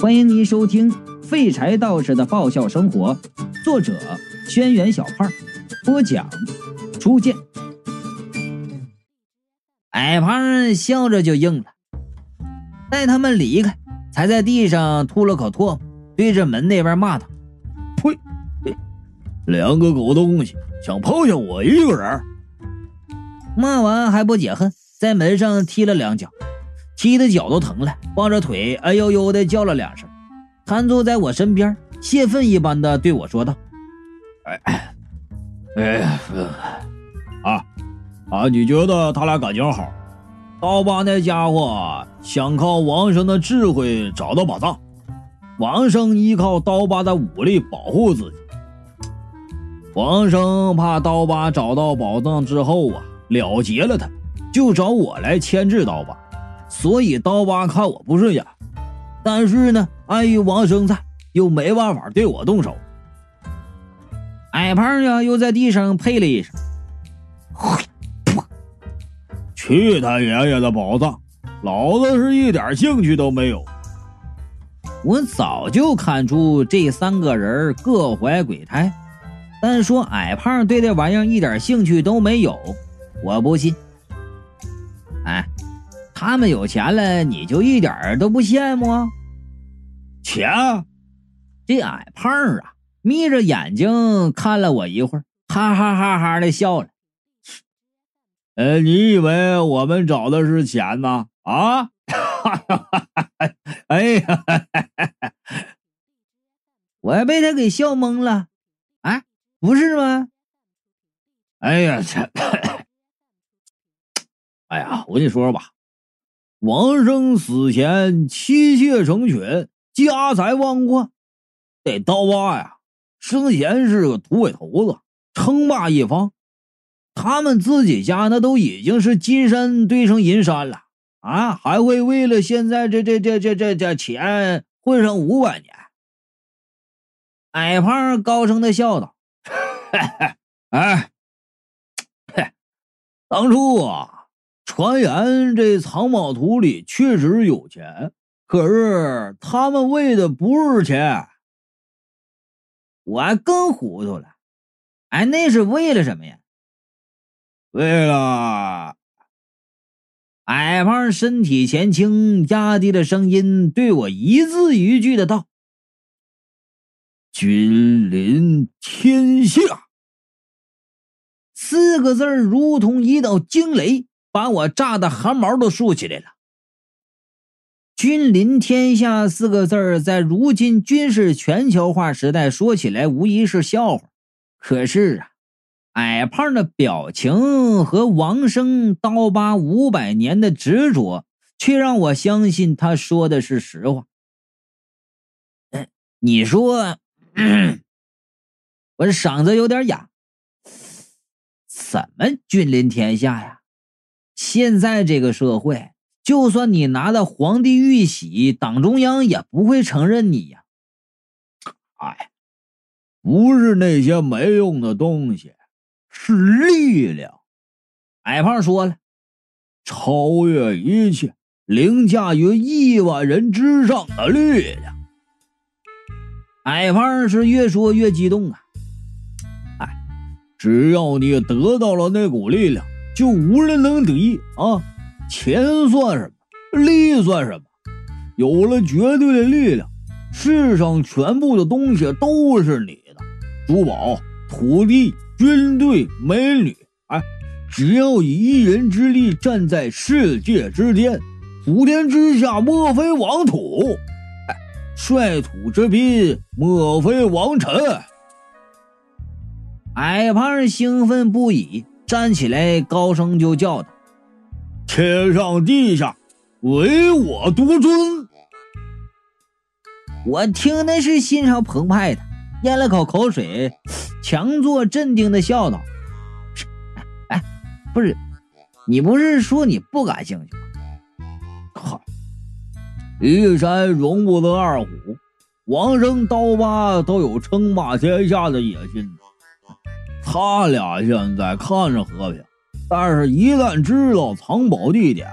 欢迎您收听《废柴道士的爆笑生活》，作者：轩辕小胖，播讲：初见。矮胖笑着就应了。待他们离开，才在地上吐了口唾沫，对着门那边骂道：“呸！两个狗东西，想抛下我一个人！”骂完还不解恨，在门上踢了两脚。踢的脚都疼了，抱着腿，哎呦呦的叫了两声，瘫坐在我身边，泄愤一般的对我说道：“哎，哎，啊啊！你觉得他俩感情好？刀疤那家伙想靠王生的智慧找到宝藏，王生依靠刀疤的武力保护自己。王生怕刀疤找到宝藏之后啊，了结了他，就找我来牵制刀疤。”所以刀疤看我不顺眼，但是呢，碍于王生在，又没办法对我动手。矮胖呀，又在地上呸了一声：“去他爷爷的宝藏！老子是一点兴趣都没有。”我早就看出这三个人各怀鬼胎，但说矮胖对这玩意儿一点兴趣都没有，我不信。他们有钱了，你就一点都不羡慕？钱？这矮胖啊，眯着眼睛看了我一会儿，哈哈哈哈的笑了。呃，你以为我们找的是钱吗？啊？哈 哈哎呀，我还被他给笑懵了。哎，不是吗？哎呀，这，哎呀，我跟你说说吧。王生死前妻妾成群，家财万贯。这刀疤呀，生前是个土匪头子，称霸一方。他们自己家那都已经是金山堆成银山了啊，还会为了现在这这这这这这钱混上五百年？矮胖高声的笑道：“ 哎，嘿 当初啊。”传言这藏宝图里确实有钱，可是他们为的不是钱。我更糊涂了，哎，那是为了什么呀？为了……矮胖身体前倾，压低了声音对我一字一句的道：“君临天下。”四个字如同一道惊雷。把我炸的汗毛都竖起来了。君临天下四个字儿，在如今军事全球化时代说起来无疑是笑话。可是啊，矮胖的表情和王生刀疤五百年的执着，却让我相信他说的是实话。你说，我这嗓子有点哑。怎么君临天下呀？现在这个社会，就算你拿到皇帝玉玺，党中央也不会承认你呀。哎，不是那些没用的东西，是力量。矮胖说了，超越一切，凌驾于亿万人之上的力量。矮胖是越说越激动啊！哎，只要你得到了那股力量。就无人能敌啊！钱算什么？力算什么？有了绝对的力量，世上全部的东西都是你的，珠宝、土地、军队、美女。哎，只要以一人之力站在世界之巅，普天之下莫非王土。哎，率土之滨莫非王臣。矮胖兴奋不已。站起来，高声就叫道：“天上地下，唯我独尊！”我听的是心潮澎湃的，咽了口口水，强作镇定的笑道：“哎，不是，你不是说你不感兴趣吗？靠，一山容不得二虎，王生刀疤都有称霸天下的野心。”他俩现在看着和平，但是一旦知道藏宝地点，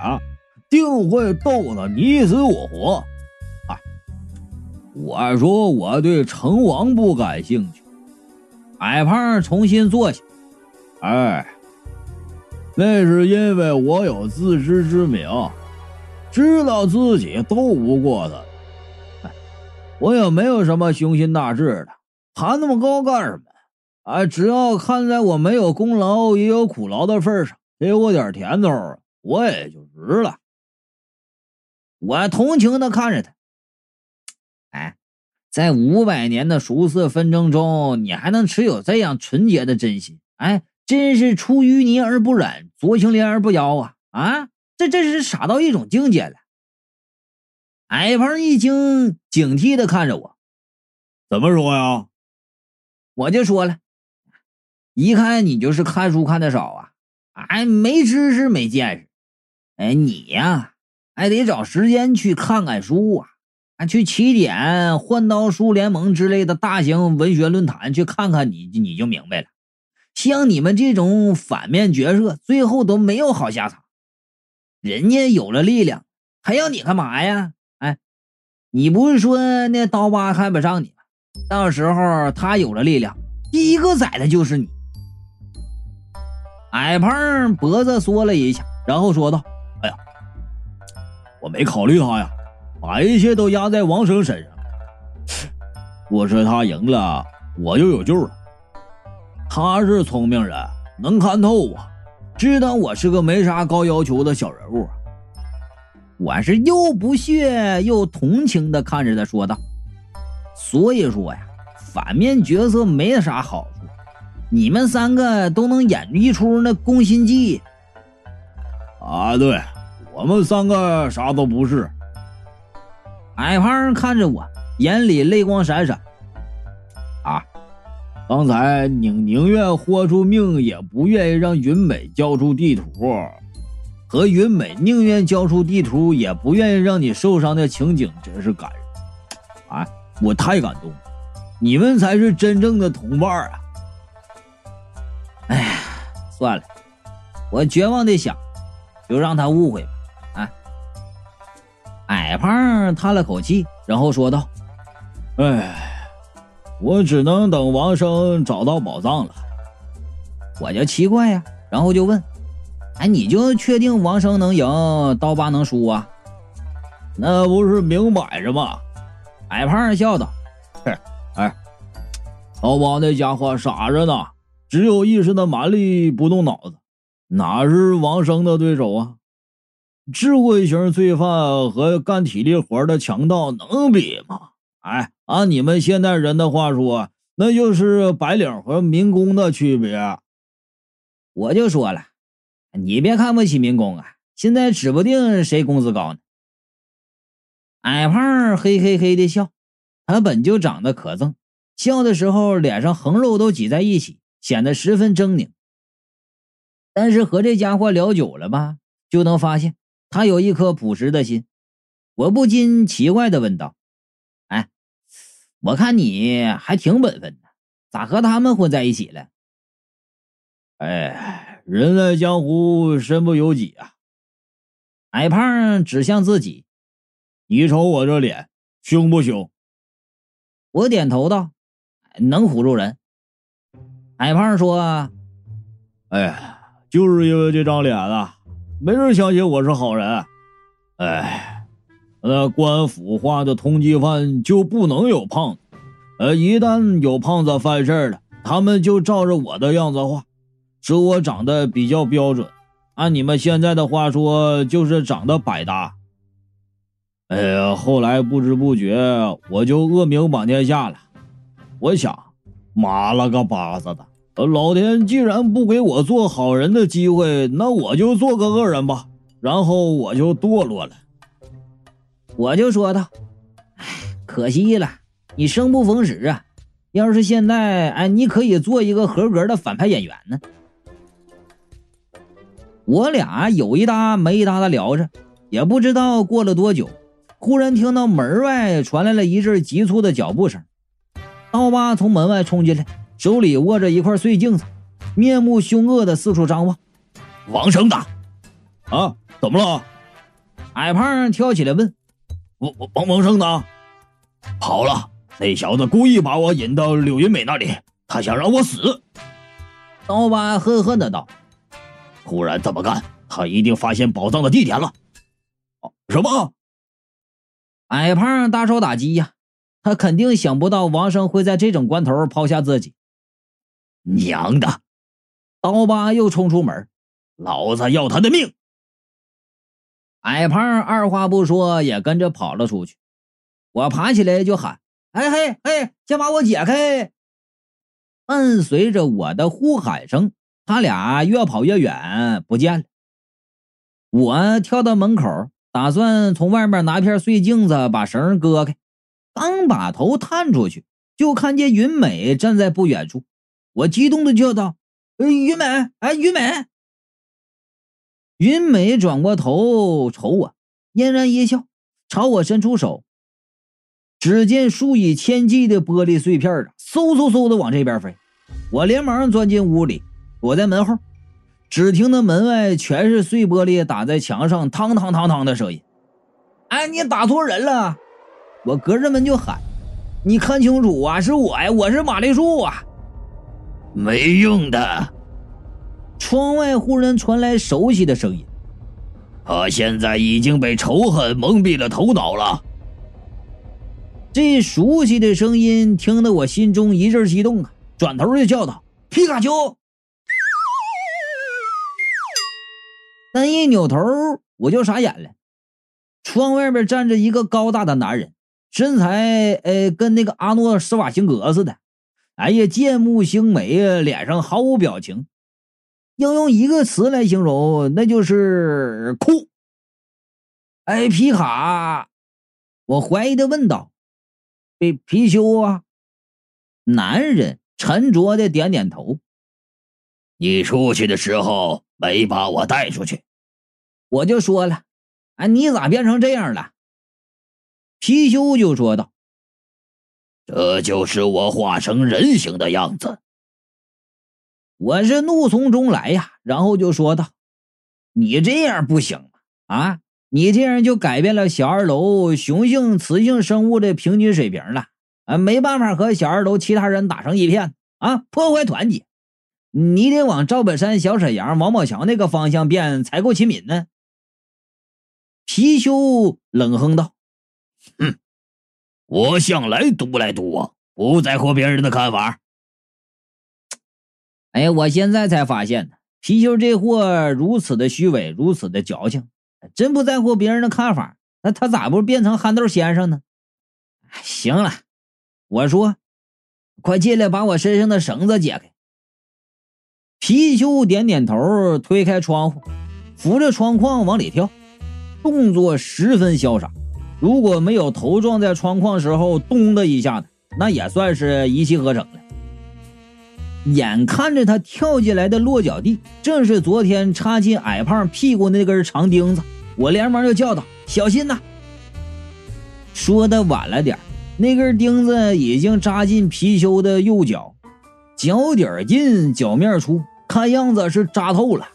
定会斗得你死我活。哎，我说我对成王不感兴趣。矮胖重新坐下。哎，那是因为我有自知之明，知道自己斗不过他。我也没有什么雄心大志的，爬那么高干什么？哎，只要看在我没有功劳也有苦劳的份上，给我点甜头，我也就值了。我同情的看着他。哎，在五百年的俗色纷争中，你还能持有这样纯洁的真心？哎。真是出淤泥而不染，濯清涟而不妖啊！啊，这真是傻到一种境界了。矮胖一惊，警惕的看着我，怎么说呀？我就说了，一看你就是看书看的少啊，哎，没知识没见识。哎，你呀，还得找时间去看看书啊，啊，去起点、换刀书联盟之类的大型文学论坛去看看，你你就明白了。像你们这种反面角色，最后都没有好下场。人家有了力量，还要你干嘛呀？哎，你不是说那刀疤看不上你吗？到时候他有了力量，第一个宰的就是你。矮胖脖子缩了一下，然后说道：“哎呀，我没考虑他呀，把一切都压在王生身上。我说他赢了，我就有救了。”他是聪明人，能看透我，知道我是个没啥高要求的小人物。我是又不屑又同情的看着他说道：“所以说呀，反面角色没啥好。你们三个都能演一出那宫心计。”啊，对我们三个啥都不是。矮胖看着我，眼里泪光闪闪。啊。刚才宁宁愿豁出命，也不愿意让云美交出地图，和云美宁愿交出地图，也不愿意让你受伤的情景，真是感人啊！我太感动了，你们才是真正的同伴啊！算了，我绝望的想，就让他误会吧。啊！矮胖叹了口气，然后说道：“哎。”我只能等王生找到宝藏了，我就奇怪呀，然后就问：“哎，你就确定王生能赢，刀疤能输啊？”那不是明摆着吗？矮胖笑道：“嘿，哎，刀疤那家伙傻着呢，只有一时的蛮力，不动脑子，哪是王生的对手啊？智慧型罪犯和干体力活的强盗能比吗？”哎，按你们现代人的话说，那就是白领和民工的区别。我就说了，你别看不起民工啊，现在指不定谁工资高呢。矮胖嘿嘿嘿的笑，他本就长得可憎，笑的时候脸上横肉都挤在一起，显得十分狰狞。但是和这家伙聊久了吧，就能发现他有一颗朴实的心。我不禁奇怪的问道。哎我看你还挺本分的，咋和他们混在一起了？哎，人在江湖，身不由己啊！矮胖指向自己，你瞅我这脸，凶不凶？我点头道：“能唬住人。”矮胖说：“哎，就是因为这张脸啊，没人相信我是好人。哎。”那官府画的通缉犯就不能有胖子，呃，一旦有胖子犯事了，他们就照着我的样子画，说我长得比较标准，按你们现在的话说，就是长得百搭。哎呀，后来不知不觉我就恶名满天下了。我想，妈了个巴子的，老天既然不给我做好人的机会，那我就做个恶人吧。然后我就堕落了。我就说道：“哎，可惜了，你生不逢时啊！要是现在，哎，你可以做一个合格的反派演员呢。”我俩有一搭没一搭的聊着，也不知道过了多久，忽然听到门外传来了一阵急促的脚步声。刀疤从门外冲进来，手里握着一块碎镜子，面目凶恶的四处张望。王生的，啊，怎么了？矮胖跳起来问。王王王生呢？跑了。那小子故意把我引到柳云美那里，他想让我死。刀疤恨恨的道：“忽然这么干，他一定发现宝藏的地点了。”什么？矮胖大受打击呀！他肯定想不到王生会在这种关头抛下自己。娘的！刀疤又冲出门，老子要他的命！矮胖二话不说也跟着跑了出去。我爬起来就喊。哎嘿嘿，先把我解开！伴随着我的呼喊声，他俩越跑越远，不见了。我跳到门口，打算从外面拿片碎镜子把绳割开。刚把头探出去，就看见云美站在不远处。我激动的叫道：“呃云美，哎，云美！”云美转过头瞅我，嫣然一笑，朝我伸出手。只见数以千计的玻璃碎片啊，嗖嗖嗖的往这边飞。我连忙钻进屋里，躲在门后。只听那门外全是碎玻璃打在墙上，汤汤汤汤的声音。哎，你打错人了！我隔着门就喊：“你看清楚啊，是我呀，我是玛丽树啊！”没用的。窗外忽然传来熟悉的声音：“他现在已经被仇恨蒙蔽了头脑了。”这熟悉的声音听得我心中一阵激动啊！转头就叫道：“皮卡丘！”但一扭头我就傻眼了，窗外边站着一个高大的男人，身材呃跟那个阿诺·施瓦辛格似的，哎呀，剑目星眉啊，脸上毫无表情，要用一个词来形容，那就是酷。哎，皮卡，我怀疑的问道。被貔貅啊！男人沉着的点点头。你出去的时候没把我带出去，我就说了，哎，你咋变成这样了？貔貅就说道：“这就是我化成人形的样子。”我是怒从中来呀，然后就说道：“你这样不行啊！”你这样就改变了小二楼雄性雌性生物的平均水平了啊！没办法和小二楼其他人打成一片啊，破坏团结。你得往赵本山、小沈阳、王宝强那个方向变才够亲民呢。貔貅冷哼道：“哼，我向来独来独往，不在乎别人的看法。”哎呀，我现在才发现呢，貔貅这货如此的虚伪，如此的矫情。真不在乎别人的看法，那他咋不变成憨豆先生呢？行了，我说，快进来把我身上的绳子解开。貔貅点点头，推开窗户，扶着窗框往里跳，动作十分潇洒。如果没有头撞在窗框时候咚的一下，那也算是一气呵成了。眼看着他跳进来的落脚地，正是昨天插进矮胖屁股那根长钉子，我连忙就叫道：“小心呐！”说的晚了点那根钉子已经扎进貔貅的右脚，脚底进，脚面出，看样子是扎透了。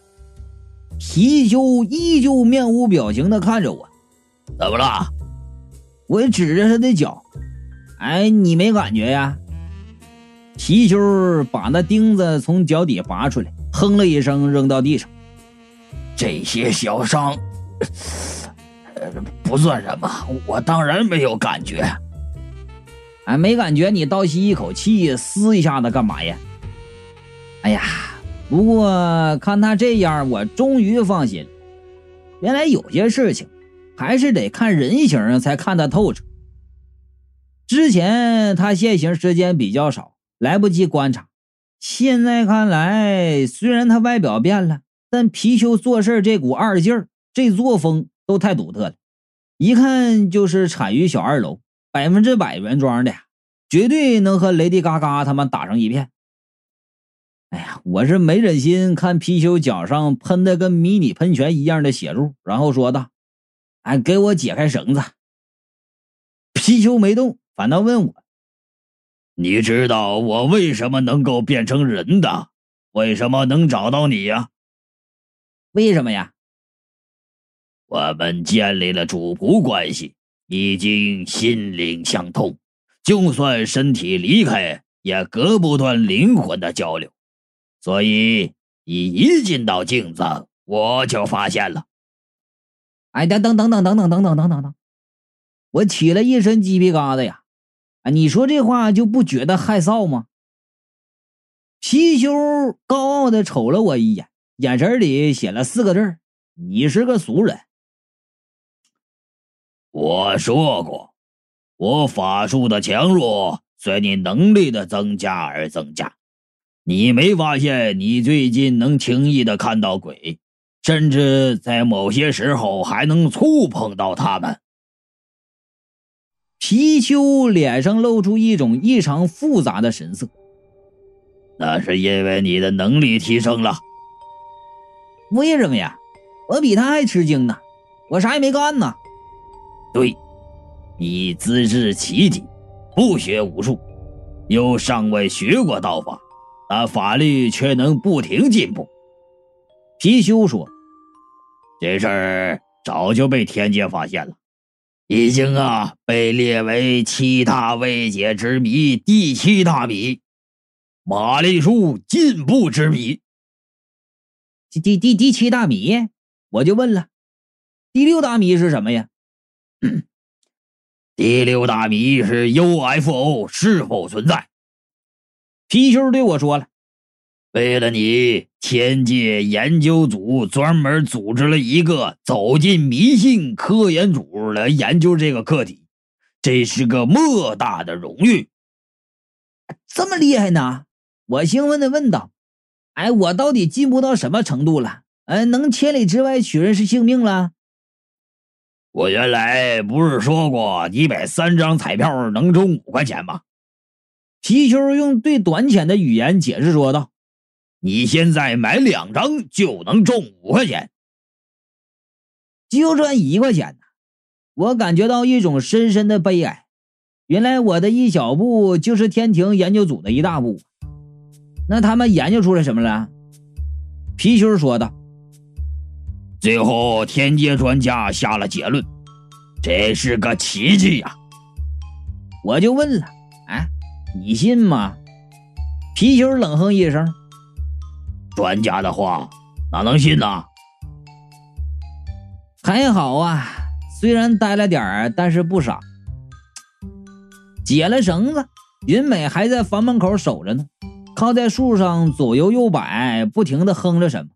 貔貅依旧面无表情的看着我：“怎么了？”我指着他的脚：“哎，你没感觉呀？”皮球把那钉子从脚底拔出来，哼了一声，扔到地上。这些小伤，不算什么，我当然没有感觉。哎，没感觉，你倒吸一口气，撕一下子干嘛呀？哎呀，不过看他这样，我终于放心了。原来有些事情，还是得看人形才看得透彻。之前他现形时间比较少。来不及观察，现在看来，虽然他外表变了，但貔貅做事这股二劲儿、这作风都太独特了，一看就是产于小二楼，百分之百原装的，绝对能和雷迪嘎嘎他们打成一片。哎呀，我是没忍心看貔貅脚上喷的跟迷你喷泉一样的血珠，然后说道：“哎，给我解开绳子。”貔貅没动，反倒问我。你知道我为什么能够变成人的？为什么能找到你呀？为什么呀？我们建立了主仆关系，已经心灵相通。就算身体离开，也隔不断灵魂的交流。所以你一进到镜子，我就发现了。哎，等等等等等等等等等等等，我起了一身鸡皮疙瘩呀！啊，你说这话就不觉得害臊吗？貔貅高傲的瞅了我一眼，眼神里写了四个字：“你是个俗人。”我说过，我法术的强弱随你能力的增加而增加。你没发现你最近能轻易的看到鬼，甚至在某些时候还能触碰到他们？貔貅脸上露出一种异常复杂的神色。那是因为你的能力提升了。为什么呀？我比他还吃惊呢，我啥也没干呢。对，你资质奇低，不学无术，又尚未学过道法，但法力却能不停进步。貔貅说：“这事儿早就被天界发现了，已经啊被列为七大未解之谜第七大谜——玛丽术进步之谜。第第第第七大谜，我就问了，第六大谜是什么呀？”第六大谜是 UFO 是否存在？貔貅对我说了：“为了你，天界研究组专门组织了一个走进迷信科研组来研究这个课题，这是个莫大的荣誉。”这么厉害呢？我兴奋的问道：“哎，我到底进步到什么程度了？哎，能千里之外取人是性命了？”我原来不是说过，你买三张彩票能中五块钱吗？皮貅用最短浅的语言解释说道：“你现在买两张就能中五块钱，就赚一块钱呢。”我感觉到一种深深的悲哀。原来我的一小步就是天庭研究组的一大步。那他们研究出来什么了？皮貅说道。最后，天界专家下了结论，这是个奇迹呀！我就问了，哎，你信吗？皮貅冷哼一声：“专家的话哪能信呢？”还好啊，虽然呆了点儿，但是不傻。解了绳子，云美还在房门口守着呢，靠在树上左右右摆，不停的哼着什么。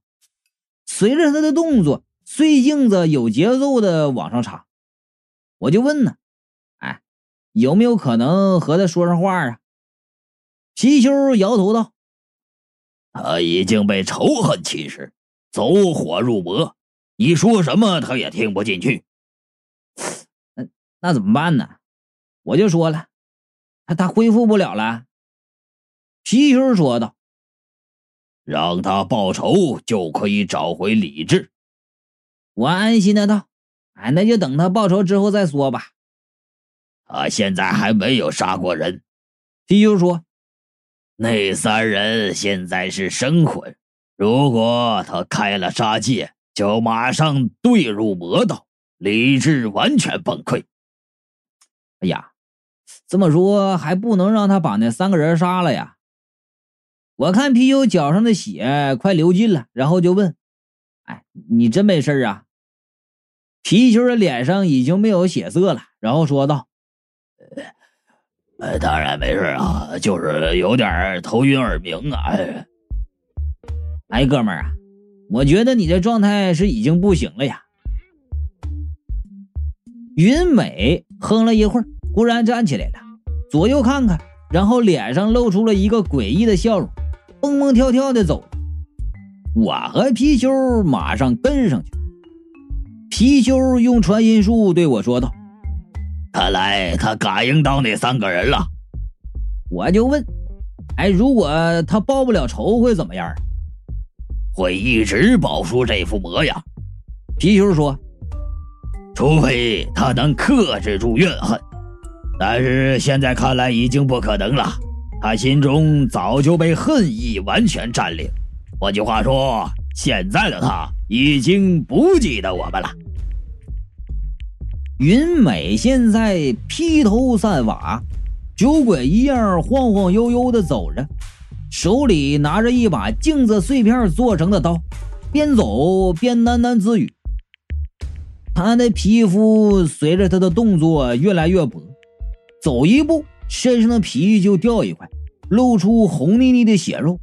随着他的动作，碎镜子有节奏的往上插，我就问呢，哎，有没有可能和他说上话啊？貔貅摇头道：“他已经被仇恨侵蚀，走火入魔，你说什么他也听不进去。那那怎么办呢？我就说了，他他恢复不了了。”貔貅说道。让他报仇就可以找回理智。我安心的道：“哎，那就等他报仇之后再说吧。”他现在还没有杀过人。貔貅说：“那三人现在是生魂，如果他开了杀戒，就马上遁入魔道，理智完全崩溃。”哎呀，这么说还不能让他把那三个人杀了呀？我看皮球脚上的血快流尽了，然后就问：“哎，你真没事啊？”皮球的脸上已经没有血色了，然后说道：“呃，当然没事啊，就是有点头晕耳鸣啊。”哎，哎，哥们儿啊，我觉得你这状态是已经不行了呀。云美哼了一会儿，忽然站起来了，左右看看，然后脸上露出了一个诡异的笑容。蹦蹦跳跳的走，我和貔貅马上跟上去。貔貅用传音术对我说道：“看来他感应到那三个人了。”我就问：“哎，如果他报不了仇会怎么样？”会一直保住这副模样。皮球说：“除非他能克制住怨恨，但是现在看来已经不可能了。”他心中早就被恨意完全占领。换句话说，现在的他已经不记得我们了。云美现在披头散发，酒鬼一样晃晃悠悠的走着，手里拿着一把镜子碎片做成的刀，边走边喃喃自语。他的皮肤随着他的动作越来越薄，走一步身上的皮就掉一块，露出红腻腻的血肉。